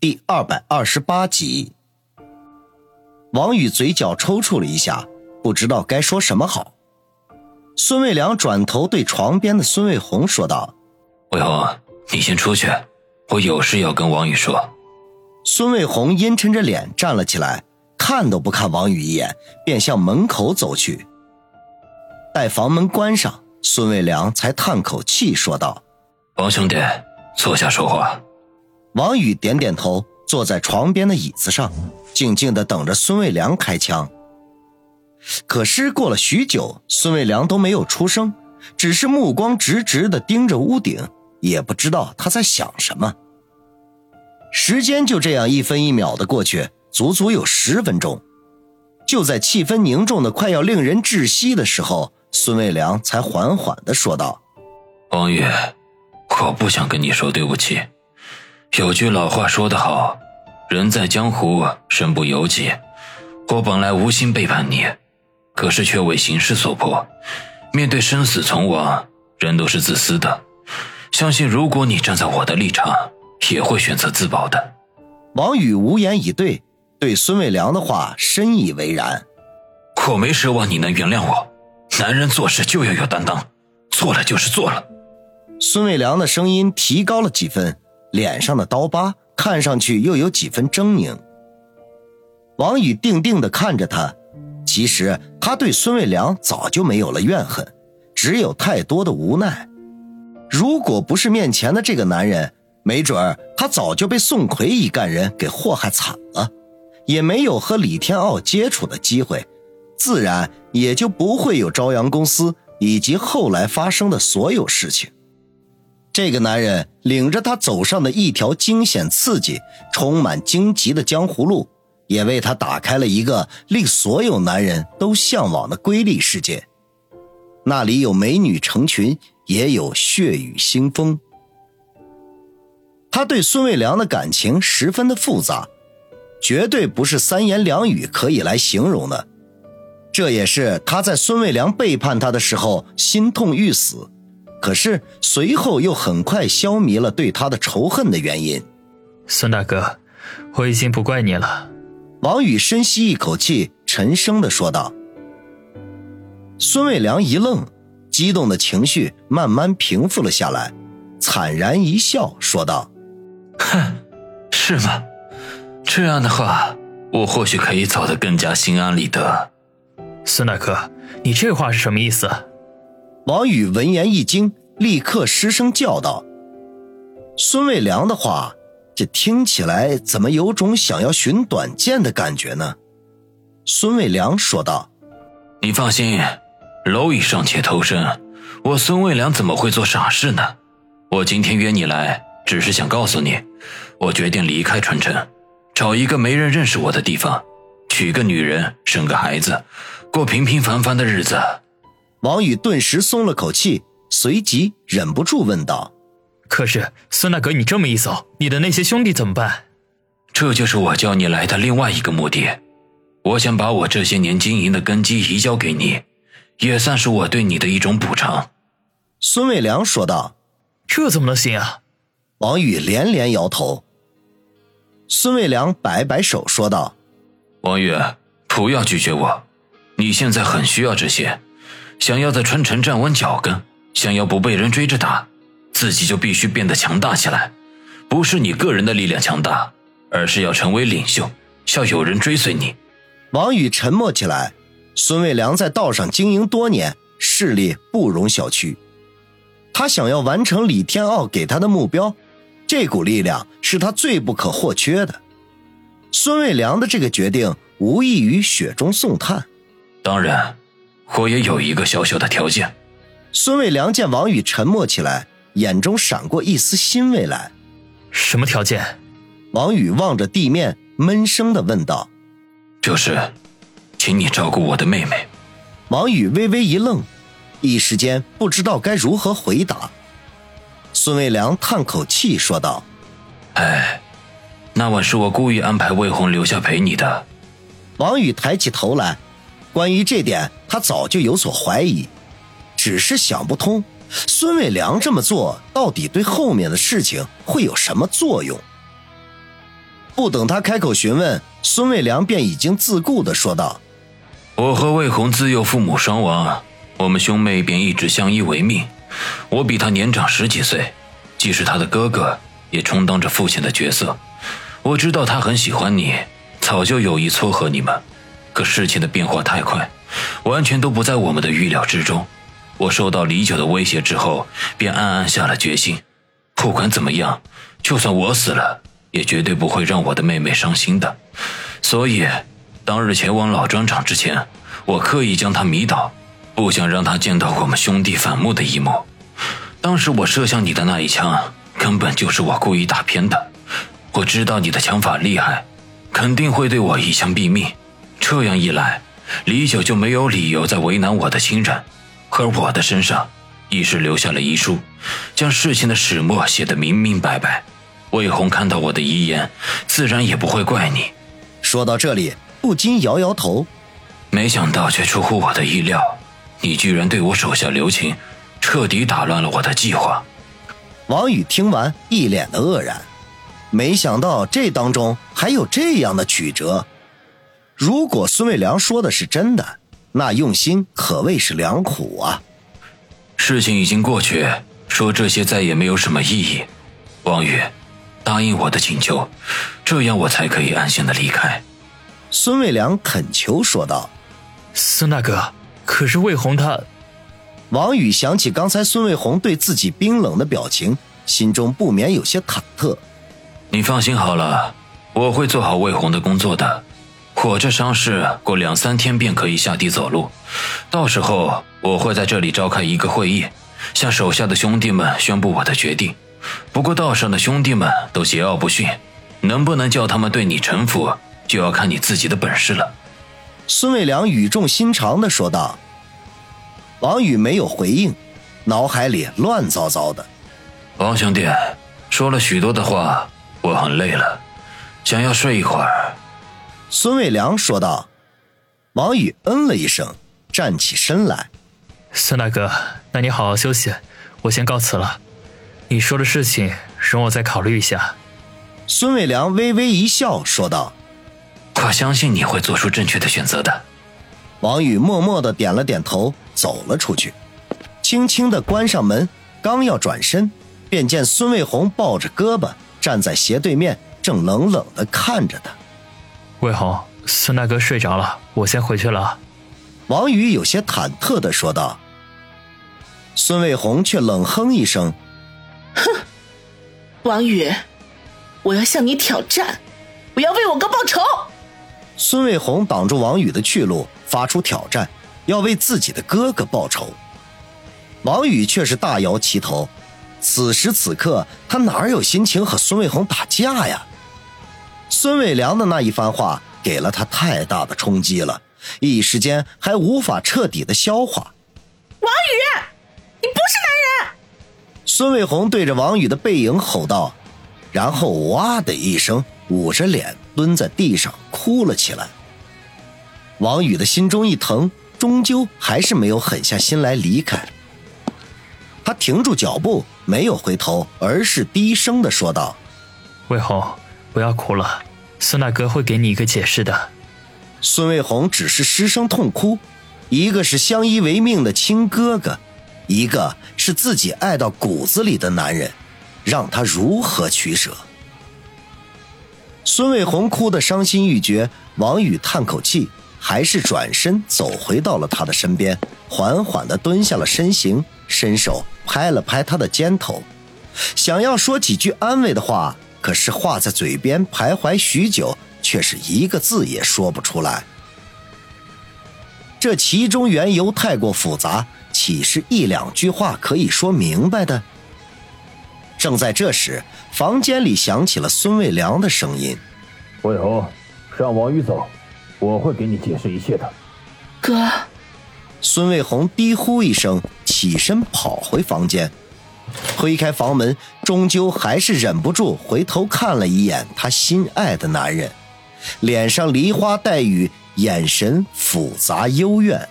第二百二十八集。王宇嘴角抽搐了一下，不知道该说什么好。孙卫良转头对床边的孙卫红说道：“卫红，你先出去，我有事要跟王宇说。”孙卫红阴沉着脸站了起来，看都不看王宇一眼，便向门口走去。待房门关上，孙卫良才叹口气说道：“王兄弟，坐下说话。”王宇点点头，坐在床边的椅子上，静静的等着孙卫良开枪。可是过了许久，孙卫良都没有出声，只是目光直直的盯着屋顶，也不知道他在想什么。时间就这样一分一秒的过去，足足有十分钟。就在气氛凝重的快要令人窒息的时候，孙卫良才缓缓的说道：“王宇，我不想跟你说对不起。有句老话说得好，人在江湖，身不由己。我本来无心背叛你。”可是却为形势所迫，面对生死存亡，人都是自私的。相信如果你站在我的立场，也会选择自保的。王宇无言以对，对孙卫良的话深以为然。我没奢望你能原谅我，男人做事就要有担当，做了就是做了。孙卫良的声音提高了几分，脸上的刀疤看上去又有几分狰狞。王宇定定地看着他。其实他对孙卫良早就没有了怨恨，只有太多的无奈。如果不是面前的这个男人，没准儿他早就被宋奎一干人给祸害惨了，也没有和李天傲接触的机会，自然也就不会有朝阳公司以及后来发生的所有事情。这个男人领着他走上的一条惊险刺激、充满荆棘的江湖路。也为他打开了一个令所有男人都向往的瑰丽世界，那里有美女成群，也有血雨腥风。他对孙卫良的感情十分的复杂，绝对不是三言两语可以来形容的。这也是他在孙卫良背叛他的时候心痛欲死，可是随后又很快消弭了对他的仇恨的原因。孙大哥，我已经不怪你了。王宇深吸一口气，沉声的说道。孙卫良一愣，激动的情绪慢慢平复了下来，惨然一笑，说道：“哼，是吗？这样的话，我或许可以走得更加心安理得。”孙大哥，你这话是什么意思？王宇闻言一惊，立刻失声叫道：“孙卫良的话。”这听起来怎么有种想要寻短见的感觉呢？孙卫良说道：“你放心，蝼蚁尚且偷生，我孙卫良怎么会做傻事呢？我今天约你来，只是想告诉你，我决定离开春城，找一个没人认识我的地方，娶个女人，生个孩子，过平平凡凡的日子。”王宇顿时松了口气，随即忍不住问道。可是孙大哥，你这么一走，你的那些兄弟怎么办？这就是我叫你来的另外一个目的。我想把我这些年经营的根基移交给你，也算是我对你的一种补偿。”孙卫良说道。“这怎么能行啊？”王宇连连摇头。孙卫良摆摆手说道：“王宇，不要拒绝我。你现在很需要这些，想要在春城站稳脚跟，想要不被人追着打。”自己就必须变得强大起来，不是你个人的力量强大，而是要成为领袖，要有人追随你。王宇沉默起来。孙卫良在道上经营多年，势力不容小觑。他想要完成李天傲给他的目标，这股力量是他最不可或缺的。孙卫良的这个决定无异于雪中送炭。当然，我也有一个小小的条件。孙卫良见王宇沉默起来。眼中闪过一丝欣慰来，什么条件？王宇望着地面，闷声的问道：“就是，请你照顾我的妹妹。”王宇微微一愣，一时间不知道该如何回答。孙卫良叹口气说道：“哎，那晚是我故意安排魏红留下陪你的。”王宇抬起头来，关于这点，他早就有所怀疑，只是想不通。孙卫良这么做，到底对后面的事情会有什么作用？不等他开口询问，孙卫良便已经自顾地说道：“我和魏红自幼父母双亡，我们兄妹便一直相依为命。我比他年长十几岁，既是他的哥哥，也充当着父亲的角色。我知道他很喜欢你，早就有意撮合你们。可事情的变化太快，完全都不在我们的预料之中。我受到李九的威胁之后，便暗暗下了决心，不管怎么样，就算我死了。”也绝对不会让我的妹妹伤心的，所以当日前往老砖厂之前，我刻意将她迷倒，不想让她见到我们兄弟反目的一幕。当时我射向你的那一枪，根本就是我故意打偏的。我知道你的枪法厉害，肯定会对我一枪毙命。这样一来，李九就没有理由再为难我的亲人，而我的身上亦是留下了遗书，将事情的始末写得明明白白。魏红看到我的遗言，自然也不会怪你。说到这里，不禁摇摇头。没想到却出乎我的意料，你居然对我手下留情，彻底打乱了我的计划。王宇听完，一脸的愕然，没想到这当中还有这样的曲折。如果孙卫良说的是真的，那用心可谓是良苦啊。事情已经过去，说这些再也没有什么意义。王宇。答应我的请求，这样我才可以安心的离开。”孙卫良恳求说道。“孙大哥，可是魏红他……”王宇想起刚才孙卫红对自己冰冷的表情，心中不免有些忐忑。“你放心好了，我会做好魏红的工作的。我这伤势过两三天便可以下地走路，到时候我会在这里召开一个会议，向手下的兄弟们宣布我的决定。”不过道上的兄弟们都桀骜不驯，能不能叫他们对你臣服，就要看你自己的本事了。”孙卫良语重心长的说道。王宇没有回应，脑海里乱糟糟的。王兄弟，说了许多的话，我很累了，想要睡一会儿。”孙卫良说道。王宇嗯了一声，站起身来。孙大哥，那你好好休息，我先告辞了。你说的事情，容我再考虑一下。孙伟良微微一笑，说道：“我相信你会做出正确的选择的。”王宇默默的点了点头，走了出去，轻轻的关上门。刚要转身，便见孙卫红抱着胳膊站在斜对面，正冷冷的看着他。卫红，孙大哥睡着了，我先回去了。王宇有些忐忑的说道。孙卫红却冷哼一声。哼，王宇，我要向你挑战，我要为我哥报仇。孙卫红挡住王宇的去路，发出挑战，要为自己的哥哥报仇。王宇却是大摇其头，此时此刻他哪有心情和孙卫红打架呀？孙伟良的那一番话给了他太大的冲击了，一时间还无法彻底的消化。王宇，你不是男人！孙伟红对着王宇的背影吼道，然后哇的一声，捂着脸蹲在地上哭了起来。王宇的心中一疼，终究还是没有狠下心来离开。他停住脚步，没有回头，而是低声的说道：“卫红，不要哭了，孙大哥会给你一个解释的。”孙卫红只是失声痛哭，一个是相依为命的亲哥哥。一个是自己爱到骨子里的男人，让他如何取舍？孙卫红哭得伤心欲绝，王宇叹口气，还是转身走回到了他的身边，缓缓地蹲下了身形，伸手拍了拍他的肩头，想要说几句安慰的话，可是话在嘴边徘徊许久，却是一个字也说不出来。这其中缘由太过复杂。岂是一两句话可以说明白的？正在这时，房间里响起了孙卫良的声音：“魏红，让王宇走，我会给你解释一切的。”哥，孙卫红低呼一声，起身跑回房间，推开房门，终究还是忍不住回头看了一眼他心爱的男人，脸上梨花带雨，眼神复杂幽怨。